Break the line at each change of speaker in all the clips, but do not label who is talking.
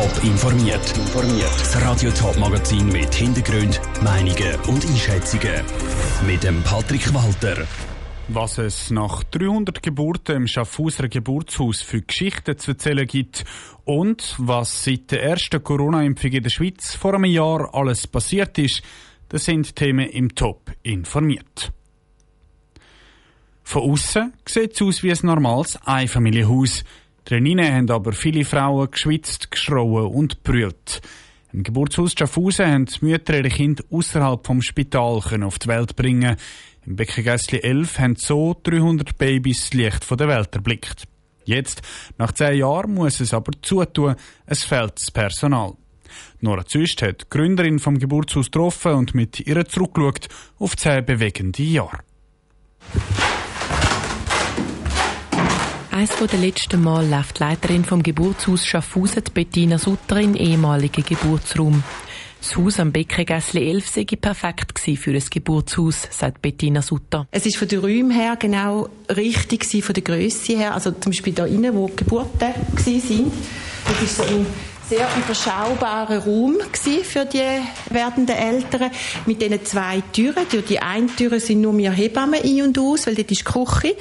Top informiert. Das Radio Top Magazin mit Hintergrund, Meinungen und Einschätzungen mit dem Patrick Walter.
Was es nach 300 Geburten im Schaffhauser Geburtshaus für Geschichten zu erzählen gibt und was seit der ersten Corona-Impfung in der Schweiz vor einem Jahr alles passiert ist, das sind Themen im Top informiert. Von außen sieht es aus wie ein normales Einfamilienhaus. Drinnen haben aber viele Frauen geschwitzt, geschrauen und brüllt. Im Geburtshaus Schaffhausen haben die Mütter ihre Kinder außerhalb vom Spital auf die Welt bringen. Im Beckengässli 11 haben so 300 Babys das Licht von der Welt erblickt. Jetzt, nach zehn Jahren, muss es aber zutun, es fehlt das Personal. Nora Züst hat die Gründerin vom Geburtshaus getroffen und mit ihr zurückgeschaut auf zehn bewegende Jahre.
Eines der letzten Mal läuft die Leiterin vom Geburtshaus Schaffhausen, Bettina Sutter, in ehemaligen Geburtsraum. Das Haus am Beckengässli 11 sei perfekt für ein Geburtshaus, sagt Bettina Sutter.
Es ist von den Räumen her genau richtig von der Größe her. Also zum Beispiel da innen, wo die Geburten waren. Das ist so sehr überschaubarer Raum für die werdenden Eltern mit diesen zwei Türen. Durch die eine Tür sind nur wir Hebammen ein und aus, weil dort ist die Küche.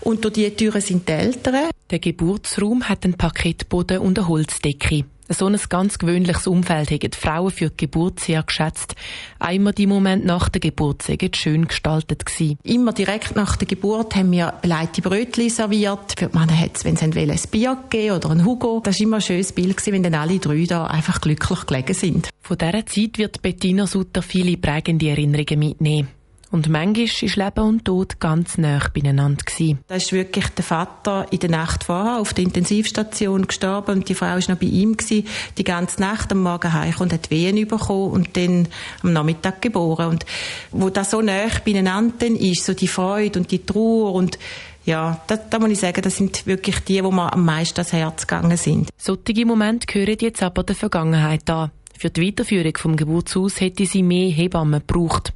Und durch die Türen sind die Eltern.
Der Geburtsraum hat einen Parkettboden und eine Holzdecke. So ein ganz gewöhnliches Umfeld haben die Frauen für die Geburt sehr geschätzt. Einmal die Moment nach der Geburt sind schön gestaltet gewesen.
Immer direkt nach der Geburt haben wir belegte Brötchen serviert. Für die Männer hat es, wenn sie wollen, ein Bier gegeben oder ein Hugo. Das war immer ein schönes Bild gewesen, wenn dann alle drei da einfach glücklich gelegen sind.
Von dieser Zeit wird Bettina Sutter viele prägende Erinnerungen mitnehmen. Und manchmal war Leben und Tod ganz nah beieinander. Gewesen.
Da ist wirklich der Vater in der Nacht vorher auf der Intensivstation gestorben und die Frau war noch bei ihm gewesen, die ganze Nacht am Morgen heim und hat Wehen bekommen und dann am Nachmittag geboren. Und wo das so nah beieinander ist, so die Freude und die Trauer und ja, da, da muss ich sagen, das sind wirklich die, wo mir am meisten das Herz gegangen sind.
Solche Momente gehören jetzt aber der Vergangenheit an. Für die Weiterführung vom Geburtshaus hätte sie mehr Hebammen gebraucht.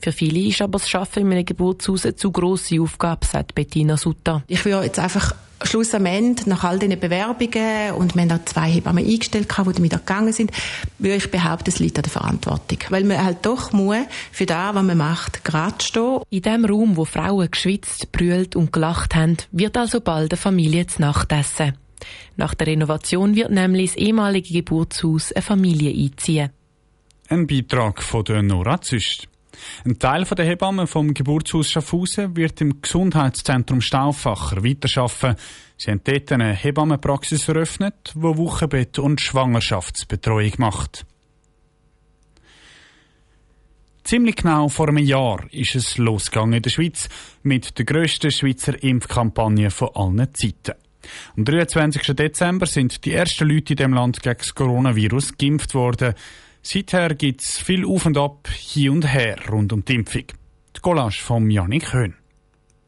Für viele ist aber das Arbeiten in einem Geburtshaus eine zu grosse Aufgabe, sagt Bettina Sutter.
Ich will jetzt einfach Schluss am Ende, nach all diesen Bewerbungen, und wir haben auch zwei Hebammen eingestellt, die damit gegangen sind, würde ich behaupten, es liegt an der Verantwortung. Weil man halt doch muss, für das, was man macht, gerade stehen.
In dem Raum, wo Frauen geschwitzt, brüllt und gelacht haben, wird also bald eine Familie zu Nacht essen. Nach der Renovation wird nämlich das ehemalige Geburtshaus eine Familie einziehen.
Ein Beitrag von der Nora Züst. Ein Teil der Hebammen vom Geburtshaus Schaffhausen wird im Gesundheitszentrum Stauffacher weiterarbeiten. Sie haben dort eine Hebammenpraxis eröffnet, die Wochenbett und Schwangerschaftsbetreuung macht. Ziemlich genau vor einem Jahr ist es losgegangen in der Schweiz mit der grössten Schweizer Impfkampagne von allen Zeiten. Am 23. Dezember sind die ersten Leute in dem Land gegen das Coronavirus geimpft worden. Seither gibt es viel Auf und Ab, hier und her rund um die Impfung. Die Collage von Janik Höhn.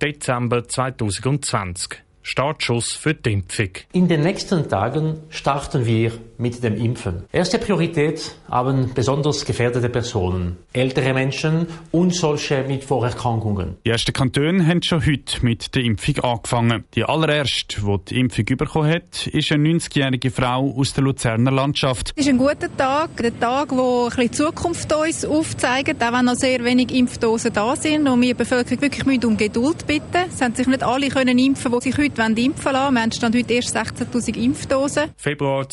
Dezember 2020. Startschuss für die Impfung.
In den nächsten Tagen starten wir mit dem Impfen. Erste Priorität haben besonders gefährdete Personen, ältere Menschen und solche mit Vorerkrankungen.
Die ersten Kantone haben schon heute mit der Impfung angefangen. Die allererste, die die Impfung bekommen hat, ist eine 90-jährige Frau aus der Luzerner Landschaft.
Es ist ein guter Tag, der Tag, wo ein bisschen Zukunft uns aufzeigt, auch wenn noch sehr wenig Impfdosen da sind und wir die Bevölkerung wirklich um Geduld bitten. Es haben sich nicht alle können impfen, die sich heute impfen lassen. Wir haben stand heute erst 16.000 Impfdosen.
Februar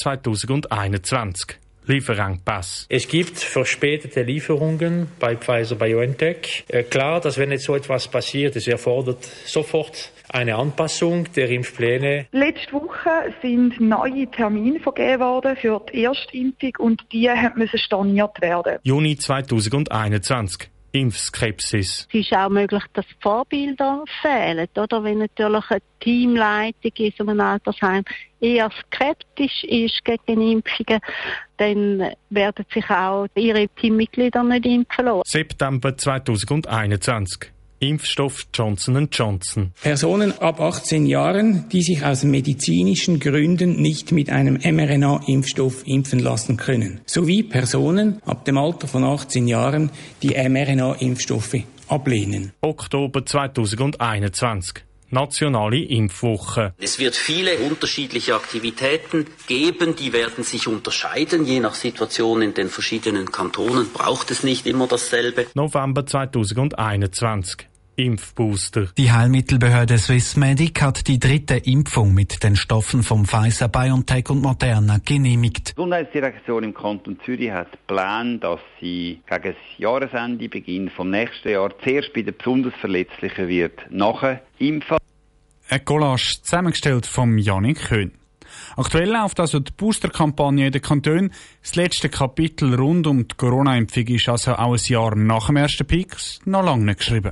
2021. Lieferengpass.
Es gibt verspätete Lieferungen bei Pfizer BioNTech. Äh, klar, dass wenn jetzt so etwas passiert, es erfordert sofort eine Anpassung der Impfpläne.
Letzte Woche sind neue Termine vergeben worden für die Erstimpfung und die müssen storniert werden.
Juni 2021. Impfskepsis.
Es ist auch möglich, dass Vorbilder fehlen, oder? Wenn natürlich eine Teamleitung in so einem Altersheim eher skeptisch ist gegen Impfungen, dann werden sich auch ihre Teammitglieder nicht impfen lassen.
September 2021. Impfstoff Johnson Johnson.
Personen ab 18 Jahren, die sich aus medizinischen Gründen nicht mit einem mRNA-Impfstoff impfen lassen können, sowie Personen ab dem Alter von 18 Jahren, die mRNA-Impfstoffe ablehnen.
Oktober 2021. Nationale Impfwoche.
Es wird viele unterschiedliche Aktivitäten geben, die werden sich unterscheiden. Je nach Situation in den verschiedenen Kantonen braucht es nicht immer dasselbe.
November 2021. Impfbooster.
Die Heilmittelbehörde Swissmedic hat die dritte Impfung mit den Stoffen von Pfizer, BioNTech und Moderna genehmigt.
Die Gesundheitsdirektion im Kanton Zürich hat Plan, dass sie gegen das Jahresende, Beginn vom nächsten Jahr, zuerst bei den besonders Verletzlichen wird nachher impfen.
Ein Collage zusammengestellt vom Janik Köhn. Aktuell läuft also die Booster-Kampagne in den Kantonen. Das letzte Kapitel rund um die Corona-Impfung ist also auch ein Jahr nach dem ersten Peak noch lange nicht geschrieben.